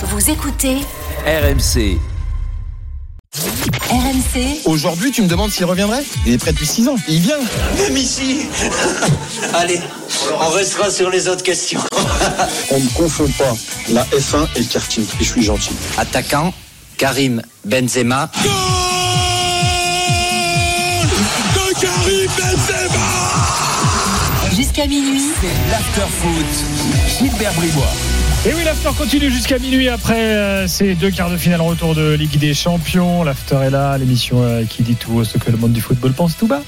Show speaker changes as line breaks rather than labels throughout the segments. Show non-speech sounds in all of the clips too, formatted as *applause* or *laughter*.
Vous écoutez
RMC.
RMC
Aujourd'hui, tu me demandes s'il reviendrait Il est prêt depuis 6 ans. Il vient.
Même ici. *laughs* Allez, on restera sur les autres questions. *laughs*
On ne confond pas la F1 et le karting. Et je suis gentil.
Attaquant, Karim Benzema.
jusqu'à minuit.
L'after foot. Gilbert Bribois.
Et oui, l'after continue jusqu'à minuit après euh, ces deux quarts de finale retour de Ligue des Champions. L'after est là, l'émission euh, qui dit tout ce que le monde du football pense tout bas.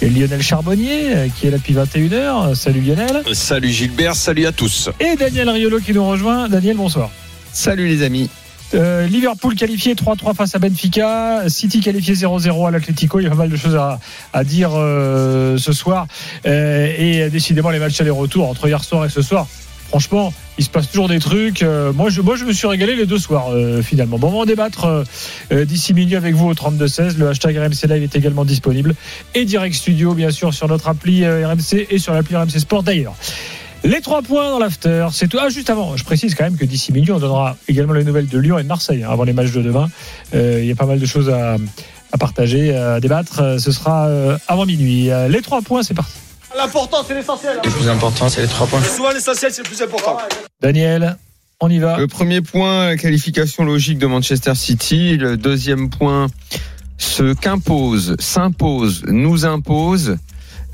Et Lionel Charbonnier euh, qui est là depuis 21h. Salut Lionel.
Salut Gilbert, salut à tous.
Et Daniel Riolo qui nous rejoint. Daniel, bonsoir.
Salut les amis.
Euh, Liverpool qualifié 3-3 face à Benfica, City qualifié 0-0 à l'Atlético. Il y a pas mal de choses à, à dire euh, ce soir. Euh, et décidément, les matchs aller-retour entre hier soir et ce soir, franchement, il se passe toujours des trucs. Euh, moi, je, me suis régalé les deux soirs, euh, finalement. Bon, on va en débattre euh, d'ici minuit avec vous au 32-16. Le hashtag RMC Live est également disponible. Et Direct Studio, bien sûr, sur notre appli RMC et sur l'appli RMC Sport d'ailleurs. Les trois points dans l'after, c'est tout. Ah, juste avant, je précise quand même que d'ici minuit, on donnera également les nouvelles de Lyon et de Marseille hein, avant les matchs de demain. Il y a pas mal de choses à, partager, à débattre. Ce sera avant minuit. Les trois points, c'est parti.
Le plus important, c'est les trois points.
Daniel, on y va.
Le premier point, la qualification logique de Manchester City. Le deuxième point, ce qu'impose, s'impose, nous impose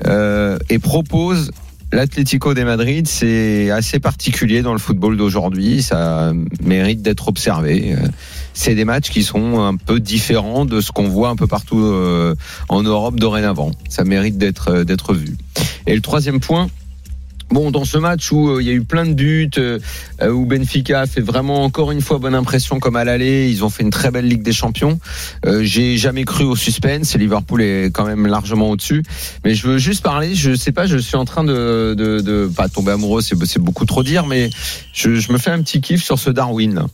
euh, et propose l'Atlético de Madrid. C'est assez particulier dans le football d'aujourd'hui. Ça mérite d'être observé. C'est des matchs qui sont un peu différents de ce qu'on voit un peu partout euh, en Europe dorénavant. Ça mérite d'être euh, d'être vu. Et le troisième point. Bon, dans ce match où euh, il y a eu plein de buts, où Benfica a fait vraiment encore une fois bonne impression comme à l'aller, ils ont fait une très belle Ligue des Champions. J'ai jamais cru au suspense, Liverpool est quand même largement au-dessus. Mais je veux juste parler, je sais pas, je suis en train de, de, de pas tomber amoureux, c'est c'est beaucoup trop dire, mais je, je me fais un petit kiff sur ce Darwin.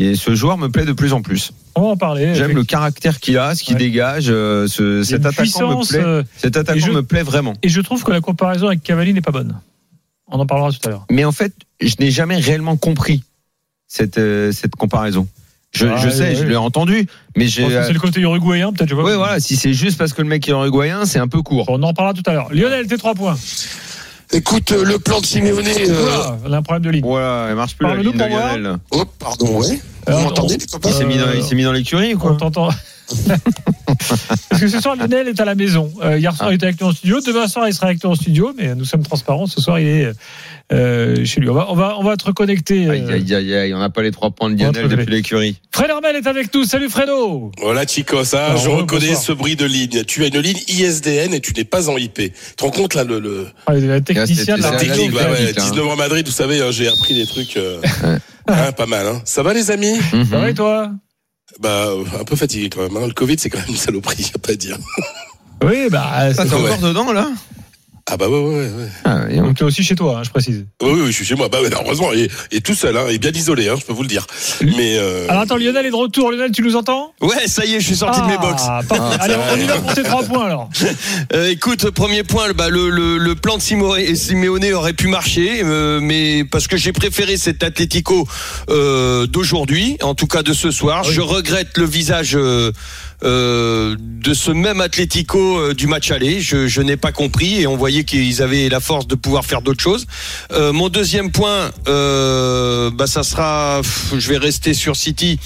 Et ce joueur me plaît de plus en plus.
On va en parler.
J'aime le caractère qu'il a, ce qu'il
Ouais.
dégage. euh, ce, cet attaquant me plaît.
euh,
Cet
et
attaquant
je-
me plaît vraiment.
Et je trouve que la comparaison avec Cavani n'est pas bonne. On en parlera tout à l'heure.
mais en fait, je n'ai jamais réellement compris cette euh, cette comparaison. Je,
Ah,
je sais, je l'ai entendu, mais j'ai.
que c'est le côté uruguayen, peut-être.
Oui, voilà. Si c'est juste parce que le mec est uruguayen, c'est un peu court.
On en parlera tout à l'heure. Lionel, tes trois points.
Écoute, euh, le plan de Simeone. euh,
on a un problème de ligne.
Voilà, elle marche plus la
Parle-nous
ligne de
pour moi.
Lionel.
Oh, pardon, ouais. Vous
Euh,
m'entendez,
on-
les copains
Il s'est mis dans, dans l'écurie ou
On
quoi
t'entend. *laughs* Parce que ce soir, Lionel est à la maison. Euh, hier soir,
Ah.
il était avec nous en studio. Demain soir, il sera avec nous en studio. Mais nous sommes transparents. Ce soir, il est euh, chez lui. On va, on va, on va te reconnecter. euh.
Aïe, aïe, aïe, aïe, on n'a pas les trois points de Lionel depuis l'écurie.
Fred Hermel est avec nous. Salut Fredo.
Voilà Chico, ça,
Alors,
je
re-
reconnais
bonsoir.
ce bruit de ligne. Tu as une ligne ISDN et tu n'es pas en IP. Tu te rends compte là le, le
Ah, le technicien de la
la
la
technique,
ligne,
bah
la
ouais,
ligne, hein.
19 ans à Madrid, vous savez, hein, j'ai appris des trucs euh, *laughs* hein, pas mal. Hein. Ça va les amis?
Mhm.
Ça va et toi?
Bah un peu fatigué quand même. Hein. Le Covid c'est quand même une saloperie, y a pas à dire.
Oui, bah.
Ça,
c'est-
t'es
Ouais.
encore dedans, là?
Ah bah ouais ouais ouais. ouais.
ah, et on-
Donc, tu es aussi chez toi, hein, je précise.
Oui, oui, je suis chez moi. Bah heureusement, et, et tout seul, hein, et bien isolé, hein, je peux vous le dire. Mais euh,
Alors attends, Lionel est de retour. Lionel, tu nous entends?
Ouais, ça y est, je suis sorti de mes box.
Ah, parfait.
Ah,
Allez, on y va pour tes trois points alors. *laughs*
Euh, écoute, premier point, bah, le, le, le plan de Simone- Simeone aurait pu marcher, euh, mais parce que j'ai préféré cet Atlético euh, d'aujourd'hui, en tout cas de ce soir.
Oui.
Je regrette le visage euh, de ce même Atlético euh, du match aller. Je, je n'ai pas compris et on voyait qu'ils avaient la force de pouvoir faire d'autres choses. Euh, mon deuxième point, bah, ça sera, je vais rester sur City.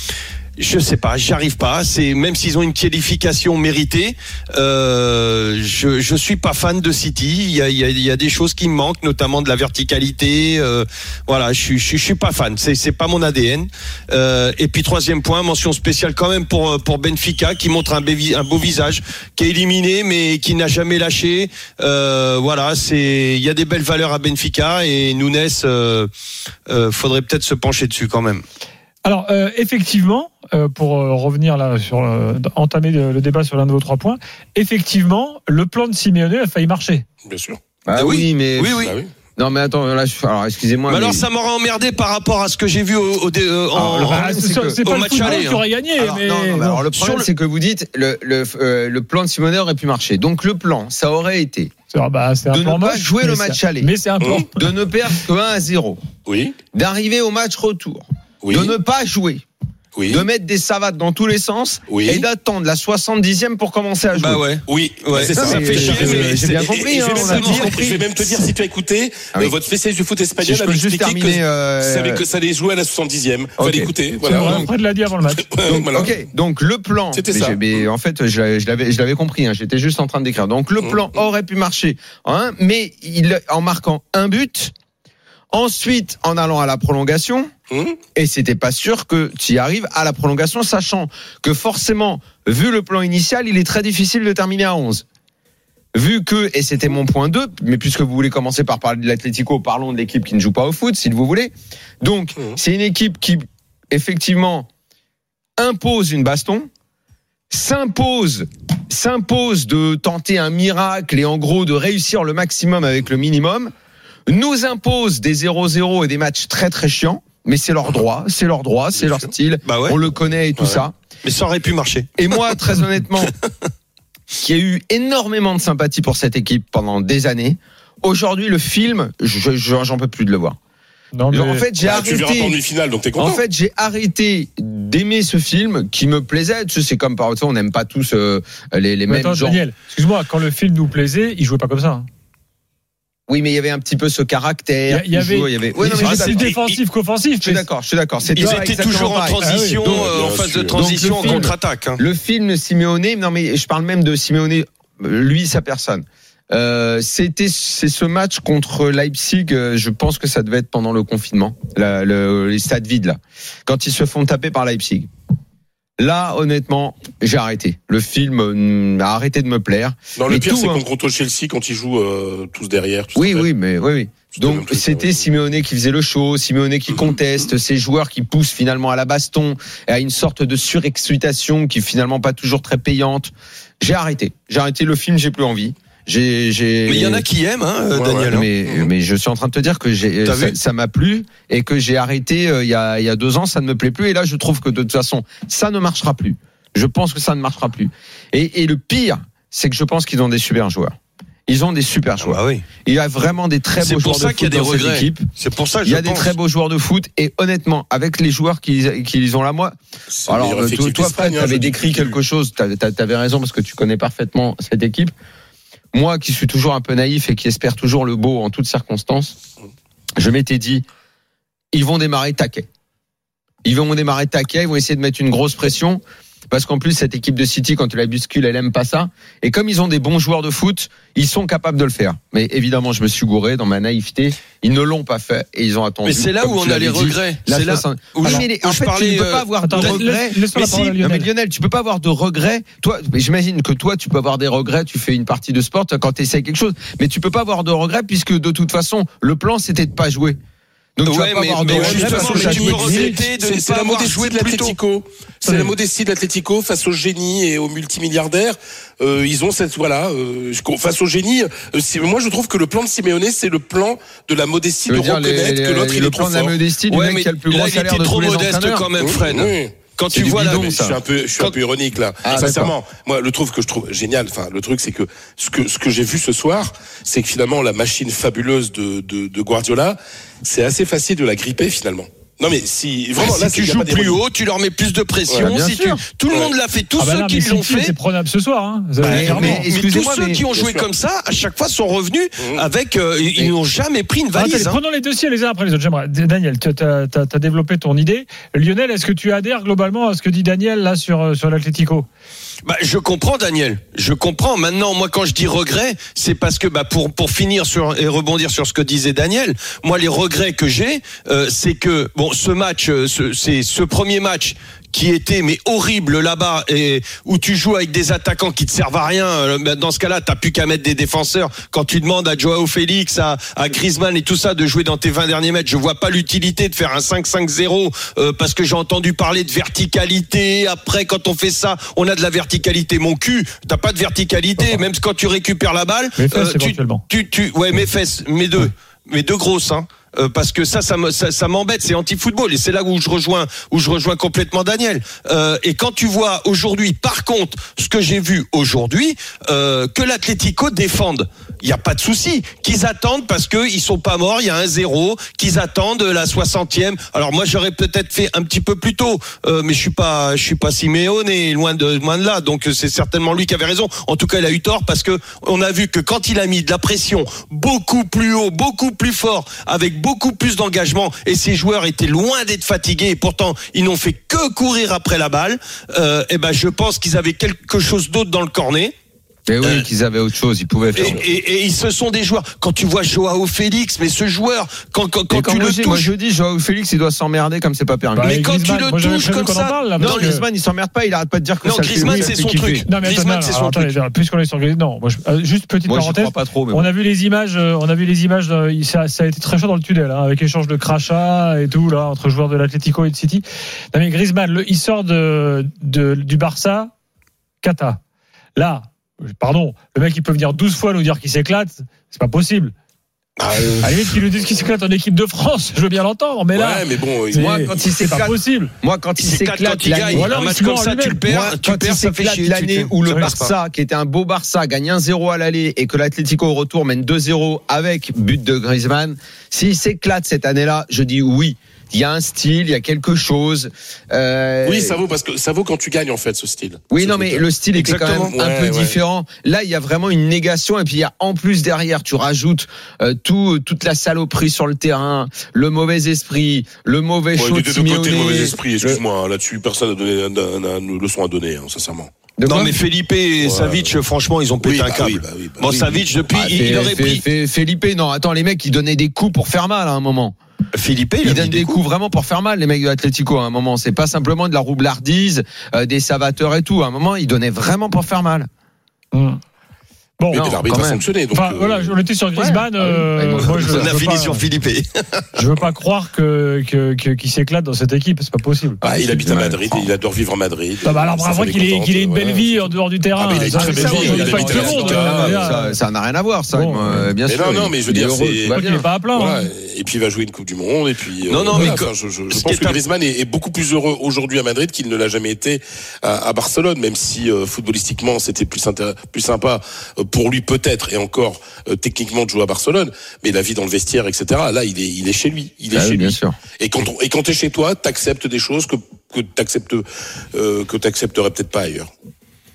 Je sais pas, j'y arrive pas. C'est même s'ils ont une qualification méritée, euh, je je suis pas fan de City. Il y a, il y a, y a des choses qui me manquent, notamment de la verticalité. euh, voilà, je suis je, suis- pas fan. C'est c'est pas mon ADN. Euh, et puis troisième point, mention spéciale quand même pour pour Benfica qui montre un beau visage, qui est éliminé mais qui n'a jamais lâché. Euh, voilà, c'est il y a des belles valeurs à Benfica et Nunes, euh, euh, faudrait peut-être se pencher dessus quand même.
Alors, euh, effectivement, euh, pour euh, revenir là sur euh, entamer le, le débat sur l'un de vos trois points, effectivement, le plan de Simeone a failli marcher.
bien sûr.
Ah
Ah oui.
oui, mais.
Oui, oui.
Bah oui.
Non, mais attends, là, je... alors excusez-moi.
Mais
mais-
alors ça m'aurait emmerdé par rapport à ce que j'ai vu au, au euh, en,
Alors, le
en-
problème,
Ah,
c'est
c'est
que-
c'est
au
pas le
match aller,
qui
hein.
aurait gagné,
Alors,
mais
non, non, mais alors le problème,
Sur le-
c'est que vous dites le, le, euh, le plan de Simonet aurait pu marcher. Donc le plan, ça aurait été
C'est- ah bah, c'est un
de ne pas
moche,
jouer
mais
le
c'est-
match aller.
Mais c'est un plan.
de ne perdre que 1 à 0,
Oui.
d'arriver au match retour,
Oui.
de ne pas jouer,
Oui.
de mettre des savates dans tous les sens
Oui.
et d'attendre la 70e pour commencer à jouer.
Bah ouais.
Oui,
Ouais,
c'est
ça,
ça.
fait chier,
mais-
j'ai bien
et-
compris,
et je
hein,
vais même
on a
te
tous
dire-
compris.
Je vais même te dire, si tu as écouté,
Ah oui.
euh, votre spécialiste du foot
Si
espagnol
je
avait expliqué
terminer.
que,
euh,
savait que ça allait jouer à la 70e.
Ok.
Fallait écouter.
C'est vrai,
Voilà.
Fred l'a dit avant le match. *laughs*
Donc,
Voilà.
ok, donc le plan.
C'était ça.
mais en fait, je, l'avais- je l'avais, je compris. hein, J'étais juste en train de décrire. Donc le
Mm.
plan aurait pu marcher, hein, mais il, en marquant un but, ensuite en allant à la prolongation,
Hum
et c'était pas sûr que tu y arrives à la prolongation, sachant que forcément, vu le plan initial, il est très difficile de terminer à 11. Vu que, et c'était mon point 2, mais puisque vous voulez commencer par parler de l'Atlético, parlons de l'équipe qui ne joue pas au foot, si vous voulez. Donc,
Mhm.
c'est une équipe qui, effectivement, impose une baston, s'impose, s'impose de tenter un miracle et en gros de réussir le maximum avec le minimum, nous impose des 0-0 et des matchs très très chiants, mais c'est leur droit, c'est leur droit, c'est leur style,
Bah ouais.
on le connaît et tout
Ouais.
ça.
Mais ça aurait pu marcher.
Et moi, très honnêtement, *laughs* qui ai eu énormément de sympathie pour cette équipe pendant des années, aujourd'hui le film, je- je- j'en peux plus de le voir.
Non, mais-
En fait, j'ai
Ah,
arrêté.
donc t'es content.
En fait, j'ai arrêté d'aimer ce film qui me plaisait. Tu sais, c'est comme par exemple, on n'aime pas tous euh, les, les
Mais
mêmes
attends. Daniel, excuse-moi, quand le film nous plaisait, il jouait pas comme ça. hein.
Oui, mais il y avait un petit peu ce caractère.
Il y avait-
il y avait. Ouais, non, mais
c'est défensif qu'offensif.
Je suis d'accord, je suis d'accord.
Ils étaient toujours en transition,
Ah oui,
donc,
euh, en phase de transition,
Donc,
en
le film-
contre-attaque. hein.
Le film Simeone, non mais je parle même de Simeone, lui sa personne. Euh, c'était c'est ce match contre Leipzig. euh, Je pense que ça devait être pendant le confinement, la- le- les stades vides là, quand ils se font taper par Leipzig. Là, honnêtement, j'ai arrêté. Le film euh, a arrêté de me plaire.
Non, le pire, c'est
hein.
contre Chelsea quand ils jouent euh, tous derrière.
Oui, oui, mais oui, oui. Donc c'était. Simeone qui faisait le show, Simeone qui conteste, ces joueurs qui poussent finalement à la baston et à une sorte de surexcitation qui est finalement pas toujours très payante. J'ai arrêté. J'ai arrêté le film, j'ai plus envie. J'ai, j'ai.
Mais il y en a qui aiment, hein,
Ouais,
Daniel. hein.
Mais, mais je suis en train de te dire que j'ai,
T'as
ça, m'a plu et que j'ai arrêté euh, il y a, il y a deux ans, ça ne me plaît plus et là je trouve que de toute façon ça ne marchera plus. Je pense que ça ne marchera plus. Et, et le pire, c'est que je pense qu'ils ont des super joueurs. Ils ont des super
Ah
joueurs.
bah oui.
Il y a vraiment des très
C'est
beaux
pour
joueurs
ça
de
qu'il y a
foot
des
dans cette
regrets.
équipe.
C'est pour ça,
Il y
je
a des
pense.
très beaux joueurs de foot et honnêtement, avec les joueurs qu'ils qu'ils ont là, moi.
C'est
Alors, euh, toi, toi Fred,
hein,
tu avais
je dis
décrit quelque chose. Tu avais raison parce que tu connais parfaitement cette équipe. Moi, qui suis toujours un peu naïf et qui espère toujours le beau en toutes circonstances, je m'étais dit, ils vont démarrer taquet. Ils vont démarrer taquet. Ils vont essayer de mettre une grosse pression. Parce qu'en plus, cette équipe de City, quand tu la bouscules, elle aime pas ça. Et comme ils ont des bons joueurs de foot, ils sont capables de le faire. Mais évidemment, je me suis gouré dans ma naïveté. Ils ne l'ont pas fait et ils ont attendu.
Mais c'est là où on a les
dit,
regrets. C'est là
60.
où
Oui,
je-
en
je
fait, tu
parlais,
ne peux
euh,
pas avoir
Attends,
de regrets.
laisse- laisse-moi la
Mais
parole à
si, non, mais
Lionel.
Lionel, tu peux pas avoir de regrets. Toi, j'imagine que toi, tu peux avoir des regrets. Tu fais une partie de sport quand tu essaies quelque chose, mais tu peux pas avoir de regrets puisque de toute façon, le plan c'était de pas jouer. Donc tu vas
Ouais,
pas
mais-
avoir de
mais
regrets
justement, mais tu peux regretter de
C'est
ne pas
la
avoir joué
de l'Atlético. C'est la modestie de l'Atlético face au génie et aux multimilliardaires. Euh, ils ont cette voilà euh, face au génie. euh, moi, je trouve que le plan de Simeone, c'est le plan de la modestie de
dire,
reconnaître
les-
que l'autre il
le
est
plan
trop
de la
fort.
modestie du
Ouais,
mec
mais
qui a le plus
là,
gros
il était
de
trop
tous les
modeste quand même,
Oui,
Fred.
oui.
Quand
C'est
tu vois la
bidon,
Mais
ça.
je suis un peu, je suis un
Quand-
peu ironique là.
Ah,
Sincèrement, moi, le truc que je trouve génial, enfin, le truc, c'est que ce que ce que j'ai vu ce soir, c'est que finalement la machine fabuleuse de, de, de Guardiola, c'est assez facile de la gripper finalement. Non mais si vraiment là,
si tu joues plus haut, tu leur mets plus de pression.
Ouais,
si tu, tout le monde l'a fait, tous
Ah bah
ceux
non,
qui l'ont fait.
C'est prenable ce soir. Hein. Clairement.
mais-
Mais tous ceux
mais-
qui ont joué comme ça, à chaque fois sont revenus
Mhm.
avec. euh, ils n'ont jamais pris une
Attendez,
valise. hein.
prenons les dossiers les uns après les autres. J'aimerais. Daniel, tu as, développé ton idée. Lionel, est-ce que tu adhères globalement à ce que dit Daniel là sur, euh, sur l'Atlético?
Bah, je comprends, Daniel. Je comprends. Maintenant, moi, quand je dis regret, c'est parce que, bah, pour pour finir sur et rebondir sur ce que disait Daniel, moi, les regrets que j'ai, euh, c'est que bon, ce match, euh, ce- c'est ce premier match qui était mais horrible là-bas et où tu joues avec des attaquants qui te servent à rien. Euh, bah, Dans ce cas-là, t'as plus qu'à mettre des défenseurs. Quand tu demandes à Joao Félix, à, à Griezmann et tout ça de jouer dans tes 20 derniers mètres, je vois pas l'utilité de faire un 5-5-0 euh, parce que j'ai entendu parler de verticalité. Après, quand on fait ça, on a de la verticalité. Mon cul, t'as pas de verticalité. Même quand tu récupères la balle,
Mes fesses,
euh, tu, tu, tu, ouais, mes fesses, mes deux, mes deux grosses, hein. Euh, parce que ça, ça ça, m'embête. C'est anti-football et c'est là où je rejoins, où je rejoins complètement Daniel. Euh, et quand tu vois aujourd'hui, par contre, ce que j'ai vu aujourd'hui, euh, que l'Atlético défende, il n'y a pas de souci. Qu'ils attendent parce que ils sont pas morts, il y a un zéro, qu'ils attendent la 60e. Alors moi, j'aurais peut-être fait un petit peu plus tôt, euh, mais je suis pas, je suis pas Simeone et loin de loin de là. Donc c'est certainement lui qui avait raison. En tout cas, il a eu tort parce que on a vu que quand il a mis de la pression beaucoup plus haut, beaucoup plus fort, avec beaucoup plus d'engagement, et ses joueurs étaient loin d'être fatigués, et pourtant ils n'ont fait que courir après la balle. Euh, et ben je pense qu'ils avaient quelque chose d'autre dans le cornet.
Et oui,
Euh,
qu'ils avaient autre chose, ils pouvaient
Et,
faire.
et, et ils se sont des joueurs. Quand tu vois Joao Félix, mais ce joueur, quand, quand,
Et
quand
quand
tu le
dis- moi
touches,
je dis, Joao Félix, il doit s'emmerder comme c'est pas permis.
Bah,
Mais
et
quand tu
Griezmann,
le
moi, j'avais
touches comme ça-
parle, là,
non,
que-
Griezmann, il s'emmerde pas, il arrête pas de dire que
Non,
ça le
Griezmann, c'est son truc.
Non, mais
Griezmann, c'est son
attendez,
truc.
Puisqu'on est sur Griezmann, non, moi, je- euh, juste petite
Moi, je
parenthèse.
crois pas trop, mais
On
bon.
a vu les images, euh, on a vu les images, euh, ça, ça a été très chaud dans le tunnel, hein, avec échange de crachats et tout, là, entre joueurs de l'Atlético et de City. Non, mais Griezmann, le- il sort de, de, du Barça, Kata. Là, pardon, le mec, il peut venir 12 fois nous dire qu'il s'éclate, c'est pas possible.
Ah, euh,
À la limite, qu'il nous dise qu'il s'éclate en équipe de France, je veux bien l'entendre, mais là,
ouais, mais bon,
Moi, quand il
c'est pas
s'éclate-
possible.
Moi, quand il
il s'éclate quand il gagne.
Ou alors,
un match comme ça, tu le perds,
Moi,
tu
quand
perds,
il
ça fait
s'éclate
chier.
l'année
tu-
où le. Barça, qui était un beau Barça, gagne 1-0 à l'aller et que l'Atlético au retour mène 2-0 avec but de Griezmann, s'il s'éclate cette année-là, je dis oui. Il y a un style, il y a quelque chose. Euh,
oui, ça vaut parce que ça vaut quand tu gagnes en fait ce style.
Oui,
Ce
non, mais le style était quand même un
Ouais,
peu
ouais.
différent. Là, il y a vraiment une négation, et puis il y a en plus derrière, tu rajoutes euh, tout, toute la saloperie sur le terrain, le mauvais esprit, le mauvais
Ouais,
show
des
de
deux côtés, le mauvais esprit, excuse-moi. hein, Là-dessus, personne n'a donné un- un- une leçon à donner, hein, sincèrement.
De
Non mais Felipe et
Ouais.
Savic, franchement, ils ont pété
Oui,
un
bah
câble.
oui, bah oui, bah
bon,
oui.
Savic depuis,
Ah,
il, il aurait pris.
Felipe, non, attends, les mecs, ils donnaient des coups pour faire mal à un moment.
Philippe, il,
Ils
a
donnent
mis
des coups vraiment pour faire mal, les mecs de l'Atlético, à un moment. C'est pas simplement de la roublardise, euh, des savateurs et tout. À un moment, ils donnaient vraiment pour faire mal.
Hum. Bon,
Mais,
non,
mais l'arbitre a sanctionné. Donc,
Enfin,
euh,
voilà, on était sur Griezmann.
Ouais.
euh, moi, je,
On a fini
pas-
sur Philippe. *laughs*
Je veux pas croire que que- que- qu'il s'éclate dans cette équipe, c'est pas possible.
bah, il habite à
Ouais.
Madrid, et il adore vivre à Madrid.
Ah bah alors bravo qu'il ait,
contente,
qu'il ait une belle vie en dehors du terrain.
Ah, mais il a une
Ça,
très belle
ça,
vie,
n'a rien à voir, ça. Bien sûr.
non, non, mais je veux dire,
Il est pas à hein.
Et puis il va jouer une Coupe du Monde. Et puis euh,
Non, non, mais
je, pense que Griezmann est, beaucoup plus heureux aujourd'hui à Madrid qu'il ne l'a jamais été à, Barcelone, même si euh, footballistiquement c'était plus, sympa euh, pour lui peut-être et encore euh, techniquement de jouer à Barcelone, mais la vie dans le vestiaire, etc. Là, il est, il est chez lui. Il est
Ah oui,
chez
bien
lui.
sûr.
Et quand on, et quand t'es chez toi, t'acceptes des choses que que t'acceptes euh, que t'accepterais peut-être pas ailleurs.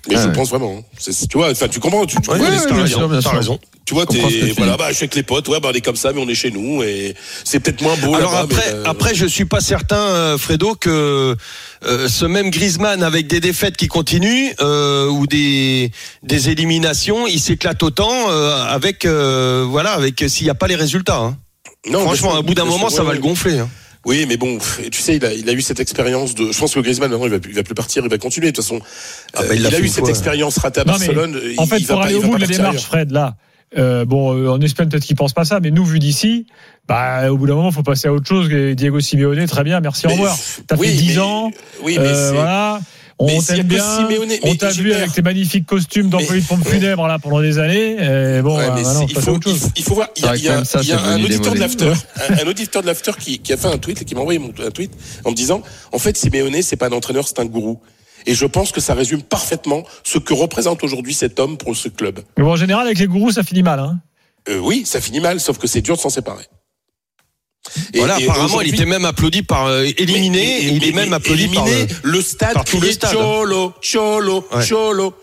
Mais
Ah
je
ouais.
pense vraiment. hein. Tu vois, enfin, tu comprends, tu, tu
Ouais,
bien sûr,
hein.
bien sûr.
raison.
Tu vois, t'es,
tu
voilà, bah, je suis avec les potes, ouais, bah, on est comme ça, mais on est chez nous, et c'est peut-être moins beau
Alors après,
mais, euh,
après, je suis pas certain, euh, Fredo, que euh, ce même Griezmann avec des défaites qui continuent euh, ou des des éliminations, il s'éclate autant euh, avec euh, voilà, avec s'il n'y a pas les résultats. hein.
non,
Franchement, à bout d'un moment, ça va le gonfler. hein.
Oui, mais bon, tu sais, il a, il a eu cette expérience de. Je pense que Griezmann maintenant, il va, plus- il va plus partir, il va continuer. De toute façon,
Ah bah,
Euh,
il
il,
l'a
a eu cette expérience ratée à
Non, mais,
Barcelone.
En
il-
fait,
il va
pour
pas-
aller
il
au
va
bout de la démarche,
ailleurs.
Fred, là, euh, bon, euh, en Espagne peut-être qu'il pense pas ça, mais nous, vu d'ici, bah, au bout d'un moment, faut passer à autre chose. Diego Simeone, très bien, merci, au
Mais,
revoir. T'as
oui,
fait 10
mais-
ans,
Oui, mais
euh,
c'est.
voilà.
mais
On t'aime bien.
Simeone,
on
mais
t'a vu avec tes magnifiques costumes d'employé de pompe funèbre là pendant des années. Et bon,
Ouais,
bah,
mais il, faut,
autre
il,
chose.
faut, il faut voir, il y a, il y
ça,
y un auditeur de l'after, un, un auditeur de l'after qui, qui a fait un tweet et qui m'a envoyé un tweet en me disant, en fait, Simeone, c'est pas un entraîneur, c'est un gourou. Et je pense que ça résume parfaitement ce que représente aujourd'hui cet homme pour ce club.
Mais bon, en général, avec les gourous, ça finit mal. Hein.
Euh, oui, ça finit mal, sauf que c'est dur de s'en séparer. Et-
voilà,
et
apparemment, il était même applaudi par euh, éliminé.
Mais-
et il est même applaudi par
éliminé,
le-
le stade
par tout le stade.
Cholo, Cholo,
Ouais.
Cholo.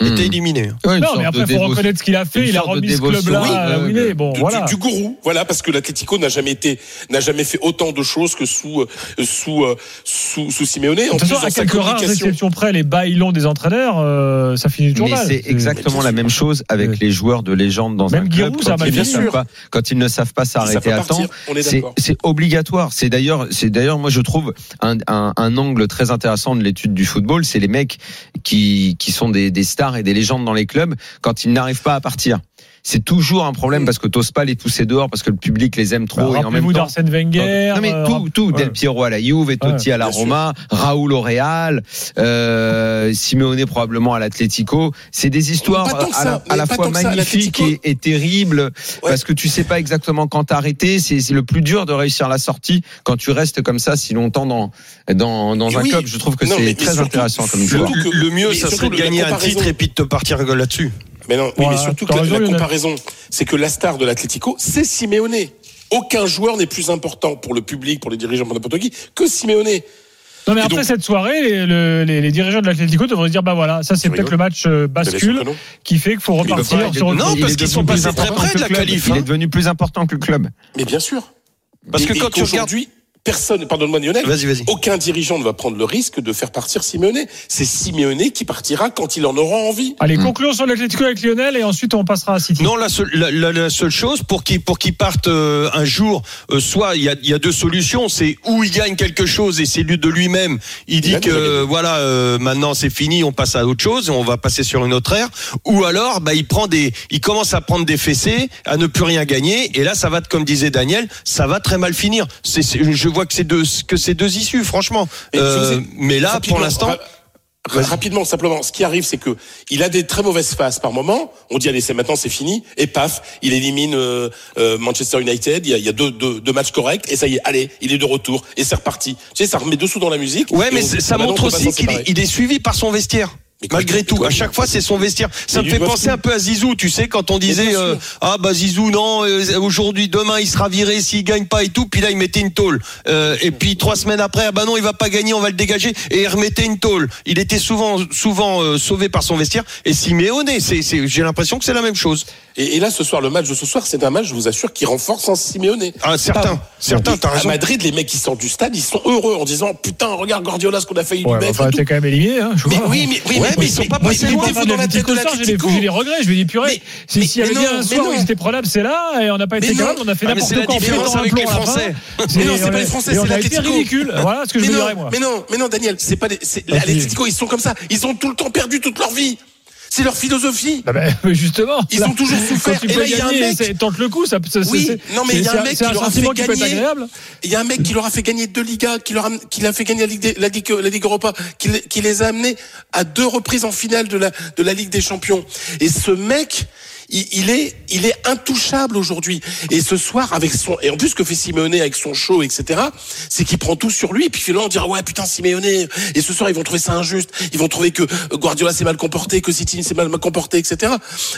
Hmm.
était éliminé.
Ouais, une
Non, mais après, il faut reconnaître ce qu'il a fait.
une
Il a remis ce club-là
Oui,
là où
ouais,
il
ouais.
est. Bon,
Du,
voilà.
du, du gourou, voilà, parce que l'Atlético n'a jamais été, n'a jamais fait autant de choses que sous, euh, sous, euh, sous, sous Simeone. En plus,
façon, à quelques rares exceptions près, les baillons des entraîneurs, euh, ça finit toujours mal.
c'est exactement la même chose avec
Oui.
les joueurs de légende dans
Même
un club.
Giroud, ça a
quand, ils ne
fini.
savent
Bien
pas, quand ils ne savent pas s'arrêter à temps,
partir,
c'est obligatoire. C'est d'ailleurs, c'est d'ailleurs, moi je trouve un, un, un angle très intéressant de l'étude du football, c'est les mecs qui qui sont des, des stars et des légendes dans les clubs quand ils n'arrivent pas à partir. C'est toujours un problème parce que t'oses pas les pousser dehors parce que le public les aime trop
Bah,
et en même
Rappelez-vous
temps.
d'Arsène Wenger.
Non mais
euh,
tout,
rapp-
tout,
ouais.
Del Piero à la Juve, et Totti à la
sûr.
Roma, Raoul au Real, euh, Simeone probablement à l'Atlético. C'est des histoires à la, à fois magnifiques et, et terribles parce que tu sais pas exactement quand t'arrêter. C'est c'est le plus dur de réussir la sortie quand tu restes comme ça si longtemps dans dans, dans un
oui.
club. Je trouve que c'est
mais
très
surtout-
intéressant comme
Le,
histoire.
Que-
le mieux,
mais
ça serait de
le-
gagner un titre et puis de te partir là-dessus.
Mais non, oui, mais surtout que la,
raison,
la comparaison, c'est que la star de l'Atlético, c'est Simeone. Aucun joueur n'est plus important pour le public, pour les dirigeants, pour n'importe qui, que Simeone.
Non mais
Et
après
donc-
cette soirée, les, le- les- les dirigeants de l'Atlético devraient se dire bah voilà, ça c'est peut-être le match euh, bascule qui fait qu'il faut repartir
devenu-
sur autre
Non, parce qu'ils sont passés très près de la qualif,
Il
hein.
est devenu plus important que le club.
Mais bien sûr.
Parce que
Et-
quand tu regardes-
qu'aujourd'hui, personne, pardonne-moi Lionel,
Vas-y, vas-y.
aucun dirigeant ne va prendre le risque de faire partir Simeone. C'est Simeone qui partira quand il en aura envie.
Allez,
Hmm.
concluons sur l'Atlético avec Lionel et ensuite on passera à City.
Non, la seule, la, la- la seule chose pour qu'il pour qu'il parte euh, un jour, euh, soit il y a, il y a deux solutions, c'est où il gagne quelque chose et c'est lui de lui-même. Il dit
Il
que euh, voilà, euh, maintenant c'est fini, on passe à autre chose, on va passer sur une autre ère. Ou alors, bah il prend des, il commence à prendre des fessées, à ne plus rien gagner, et là ça va, comme disait Daniel, ça va très mal finir. C'est, c'est- je vois que c'est deux que c'est deux issues, franchement. Euh, mais là, pour l'instant.
ra- ra- Rapidement, simplement, ce qui arrive, c'est que il a des très mauvaises phases par moment. On dit allez, c'est maintenant, c'est fini, et paf, il élimine euh, euh, Manchester United. Il y a, il y a deux, deux, deux matchs corrects, et ça y est, allez, il est de retour, et c'est reparti. Tu sais, ça remet deux sous dans la musique.
Ouais, mais
on-
ça montre aussi qu'il est,
séparer.
il est suivi par son vestiaire. Malgré tout, à chaque fois c'est son vestiaire. Ça me fait penser un peu à Zizou, tu sais, quand on disait euh, ah bah Zizou non, euh, aujourd'hui, demain il sera viré s'il gagne pas et tout, puis là il mettait une tôle. Euh, et puis trois semaines après, ah bah non il va pas gagner, on va le dégager et il remettait une tôle. Il était souvent souvent euh, sauvé par son vestiaire. Et Simeone, c'est c'est j'ai l'impression que c'est la même chose.
Et, et là, ce soir, le match de ce soir, c'est un match, je vous assure, qui renforce en Simeone.
Ah certains, certains, t'as
À
raison.
Madrid, les mecs qui sortent du stade, ils sont heureux en disant putain, regarde Guardiola, ce qu'on a failli
Ouais,
lui mettre.
enfin, t'es quand même éliminé. Hein, je
Mais
vois.
oui, mais, oui,
Ouais, mais ils sont pas passés
c'est
mais
de
dans la tête de
l'Atlético, j'ai les regrets. Je me dis, purée,
Mais-
si-
mais-
s'il y avait
mais
bien un
mais
soir où ils étaient prenables, c'est là, et on n'a pas été
Mais
capable, on a fait
Ah, mais
n'importe
c'est la
quoi, un
avec les
à la.
Français.
Mais non, c'est pas les Français, c'est
été
l'Atlético.
ridicule. Voilà ce que je
mais
moi.
mais non, mais non, Daniel, c'est pas des, c'est,
Vas-y.
l'Atlético, ils sont comme ça. Ils ont tout le temps perdu toute leur vie. C'est leur philosophie.
Ah ben, *laughs* justement,
Ils ont toujours souffert.
Quand tu
Et
peux
là, il y a un
gagner,
mec-
tente le coup. Ça, ça-
Oui, non, mais il y a un mec qui leur a fait gagner.
agréable.
Il y a un mec qui leur a fait gagner deux Ligas, qui leur a, qui fait gagner la Ligue, des- la Ligue, la Ligue Europa, qui, les- qui les a amenés à deux reprises en finale de la, de la Ligue des Champions. Et ce mec, il, il est, il est intouchable aujourd'hui. Et ce soir, avec son, et en plus, ce que fait Simeone avec son show, etc., c'est qu'il prend tout sur lui. Et puis finalement, on dira, ouais, putain, Simeone. Et ce soir, ils vont trouver ça injuste. Ils vont trouver que Guardiola s'est mal comporté, que City s'est mal comporté, etc.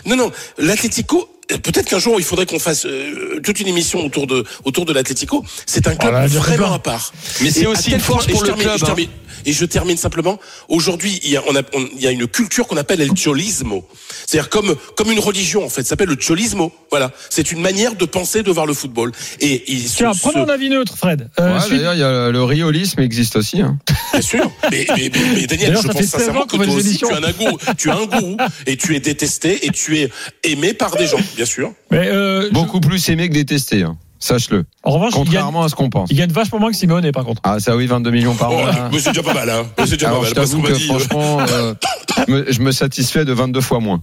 Non, non, l'Atlético, Peut-être qu'un jour il faudrait qu'on fasse euh, toute une émission autour de autour de l'Atlético. C'est un club
fait
vraiment à part.
Mais c'est aussi une force pour
je
le
termine-
club,
je
hein.
termine- Et je termine simplement. Aujourd'hui, il y a, on a, on- il y a une culture qu'on appelle el cholismo. C'est-à-dire comme, comme une religion, en fait. Ça s'appelle le cholismo. Voilà. C'est une manière de penser, de voir le football. Et ils se-
Tiens,
se-
prenons un avis neutre, Fred. Euh,
Ouais,
suite-
D'ailleurs, il y a le riolisme existe aussi. Hein.
Bien sûr. Mais, mais, mais- mais Daniel, je pense
16 ans
sincèrement que toi aussi, tu as un gourou. Tu as un gourou. Et tu es détesté et tu es aimé par des gens, bien sûr.
Mais euh, je-
Beaucoup plus aimé que détesté. Hein. Sache-le.
en revanche, il gagne,
Contrairement à ce qu'on pense.
il gagne vachement moins que Simone, par contre.
Ah, ça oui, 22 millions par
Oh,
an. là.
mais c'est déjà pas mal, hein. C'est déjà
Alors,
pas
je
mal. Parce
t'avoue
qu'on m'a
que
dit, euh,
franchement, euh, je, me, je me satisfais de 22 fois moins.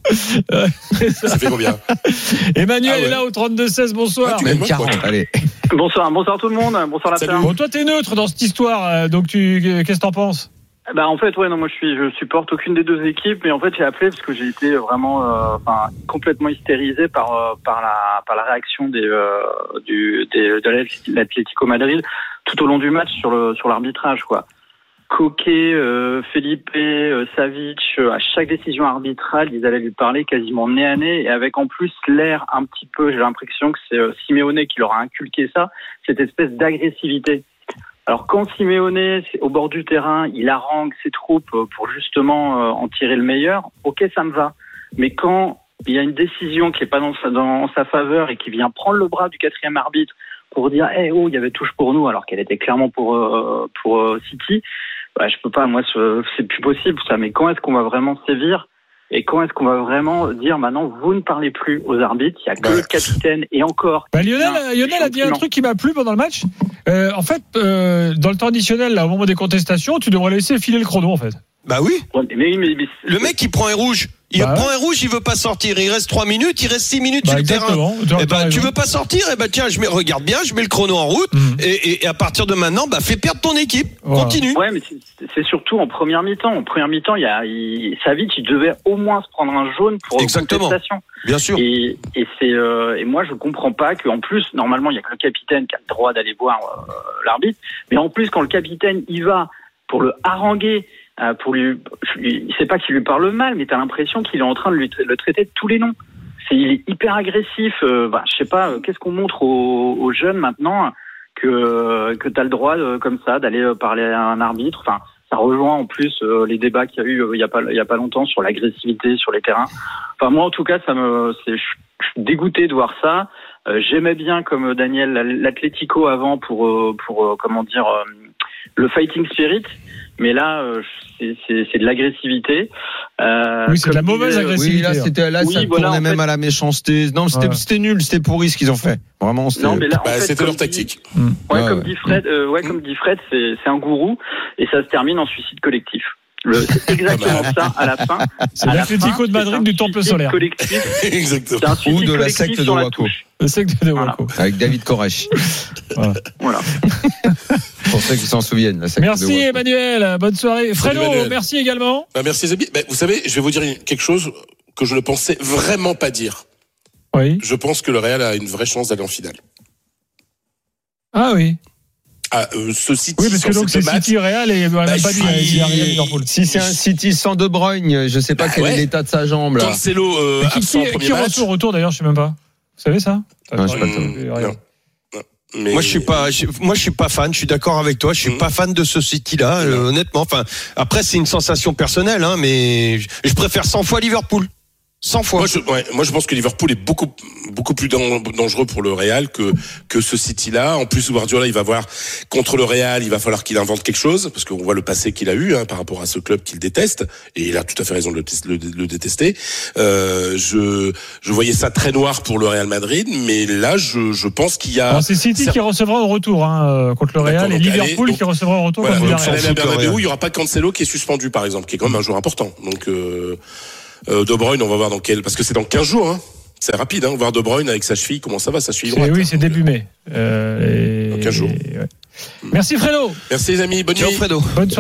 ça fait combien?
Emmanuel
Ah ouais.
est là au 32-16, bonsoir.
Ah,
Même
m'aimes,
40,
quoi.
allez.
Bonsoir, bonsoir tout le monde, bonsoir la
Salut.
Bon, toi, t'es neutre dans cette histoire, euh, donc tu, qu'est-ce que t'en penses?
Bah en fait ouais non moi je suis je supporte aucune des deux équipes mais en fait j'ai appelé parce que j'ai été vraiment euh, enfin complètement hystérisé par euh, par la par la réaction des euh, du des, de l'Atlético Madrid tout au long du match sur le sur l'arbitrage quoi. Coquet, euh, Felipe, euh, Savic, euh, à chaque décision arbitrale, ils allaient lui parler quasiment nez à nez, et avec en plus l'air un petit peu, j'ai l'impression que c'est Simeone qui leur a inculqué ça, cette espèce d'agressivité. Alors quand Simeone, au bord du terrain, il harangue ses troupes euh, pour justement euh, en tirer le meilleur, ok, ça me va. Mais quand il y a une décision qui est pas dans sa, dans sa faveur et qui vient prendre le bras du quatrième arbitre pour dire, eh oh, il y avait touche pour nous, alors qu'elle était clairement pour euh, pour euh, City, bah, je peux pas, moi, ce- c'est plus possible ça. Mais quand est-ce qu'on va vraiment sévir? Et quand est-ce qu'on va vraiment dire maintenant, vous ne parlez plus aux arbitres, il y a que
Bah,
le capitaine et encore.
bah, Lionel, Lionel a dit un truc qui m'a plu pendant le match. Euh, en fait, euh, dans le temps additionnel, là, au moment des contestations, tu devrais laisser filer le chrono, en fait.
Bah oui.
Ouais, mais, mais, mais-
Le mec qui prend un rouge, Il
Bah
prend un rouge, il veut pas sortir. Il reste 3 minutes, il reste 6 minutes
Bah,
sur le terrain.
exactement. Tu as-
Eh ben, tu veux pas sortir Eh ben tiens, je mets, regarde bien, je mets le chrono en route
Mhm.
et, et- et à partir de maintenant, bah fais perdre ton équipe.
Voilà.
Continue.
Ouais, mais c'est- surtout en première mi-temps. En première mi-temps, il y a, il, Savic, il devait au moins se prendre un jaune pour
Exactement.
contestation.
Bien sûr.
Et, et c'est euh, et moi je comprends pas qu'en plus normalement il y a que le capitaine qui a le droit d'aller voir euh, l'arbitre, mais en plus quand le capitaine y va pour le haranguer, pour lui, sait pas qu'il lui parle mal, mais t'as l'impression qu'il est en train de lui le traiter de tous les noms. C'est il est hyper agressif. Euh, bah, je sais pas, euh, qu'est-ce qu'on montre aux, aux jeunes maintenant que que t'as le droit euh, comme ça d'aller euh, parler à un arbitre? Enfin, ça rejoint en plus euh, les débats qu'il y a eu euh, il y a pas il y a pas longtemps sur l'agressivité sur les terrains. Enfin moi en tout cas ça me c'est je suis dégoûté de voir ça. Euh, J'aimais bien comme Daniel l'Atlético avant pour euh, pour euh, comment dire euh, le fighting spirit, mais là euh, c'est de l'agressivité. Euh,
Oui, c'est de la mauvaise
disait-
agressivité.
Oui, là,
hein.
c'était, là,
Oui,
ça
voilà,
tournait même
fait-
à la méchanceté. Non, c'était,
Ouais.
c'était nul, c'était pourri ce qu'ils ont fait. Vraiment, c'était.
En
Bah,
fait,
leur
dit-
tactique.
Ouais,
Ouais,
comme
ouais.
dit Fred, euh, ouais, comme dit Fred, c'est c'est un gourou et ça se termine en suicide collectif. Le- C'est *laughs* exactement ça à la fin.
C'est
la
l'Atlético de Madrid du Temple
suicide
solaire.
Collectif. *laughs*
Exactement.
C'est un suicide
Ou de la secte de
la
Waco.
Le secte de
Voilà.
Waco.
Avec David Koresh.
Voilà. *laughs*
Pour ceux qui s'en souviennent, la
Merci. Emmanuel, bonne soirée. Fredo, merci également.
Bah, merci Zabi. Bah, vous savez, je vais vous dire quelque chose que je ne pensais vraiment pas dire.
Oui.
Je pense que le Real a une vraie chance d'aller en finale.
Ah oui.
Ah, euh, ce City
Oui, parce que donc
ces
c'est City Real et bah, même pas dit,
si-
il y a rien Liverpool.
Si c'est un City sans De Bruyne, je sais pas
Bah,
quel
ouais.
est l'état de sa jambe, là.
Cancelo euh,
qui,
absent
qui,
au premier
qui au retour d'ailleurs, je sais même pas. Vous savez ça?
Non, je sais pas.
Hum, non. Mais-
Moi je suis pas, je- moi je suis pas fan. Je suis d'accord avec toi. Je suis
Mhm.
pas fan de ce City-là, euh, honnêtement. Enfin, après c'est une sensation personnelle, hein, mais je- je préfère 100 fois Liverpool. 100 fois.
Moi je, ouais, moi, je pense que Liverpool est beaucoup, beaucoup plus dan- dangereux pour le Real que, que ce City-là. En plus, Guardiola, il va voir contre le Real, il va falloir qu'il invente quelque chose parce qu'on voit le passé qu'il a eu hein, par rapport à ce club qu'il déteste et il a tout à fait raison de le, le- le détester. Euh, je, je voyais ça très noir pour le Real Madrid, mais là, je, je pense qu'il y a.
C'est City qui recevra au retour hein, euh, contre le Real et
allez,
Liverpool
donc-
qui recevra au retour
Voilà,
contre
donc,
le
Bernabéu,
Real.
il y aura pas Cancelo qui est suspendu, par exemple, qui est quand même un joueur important. Donc, euh, De Bruyne, on va voir dans quel, parce que c'est dans 15 jours, hein. C'est rapide, hein. Voir De Bruyne avec sa cheville, comment ça va, sa cheville droite.
Oui, c'est début mai. Euh, et-
Dans 15 jours.
et- ouais. Merci Fredo.
Merci les amis, bonne
Ciao
nuit.
Fredo.
Bonne soirée.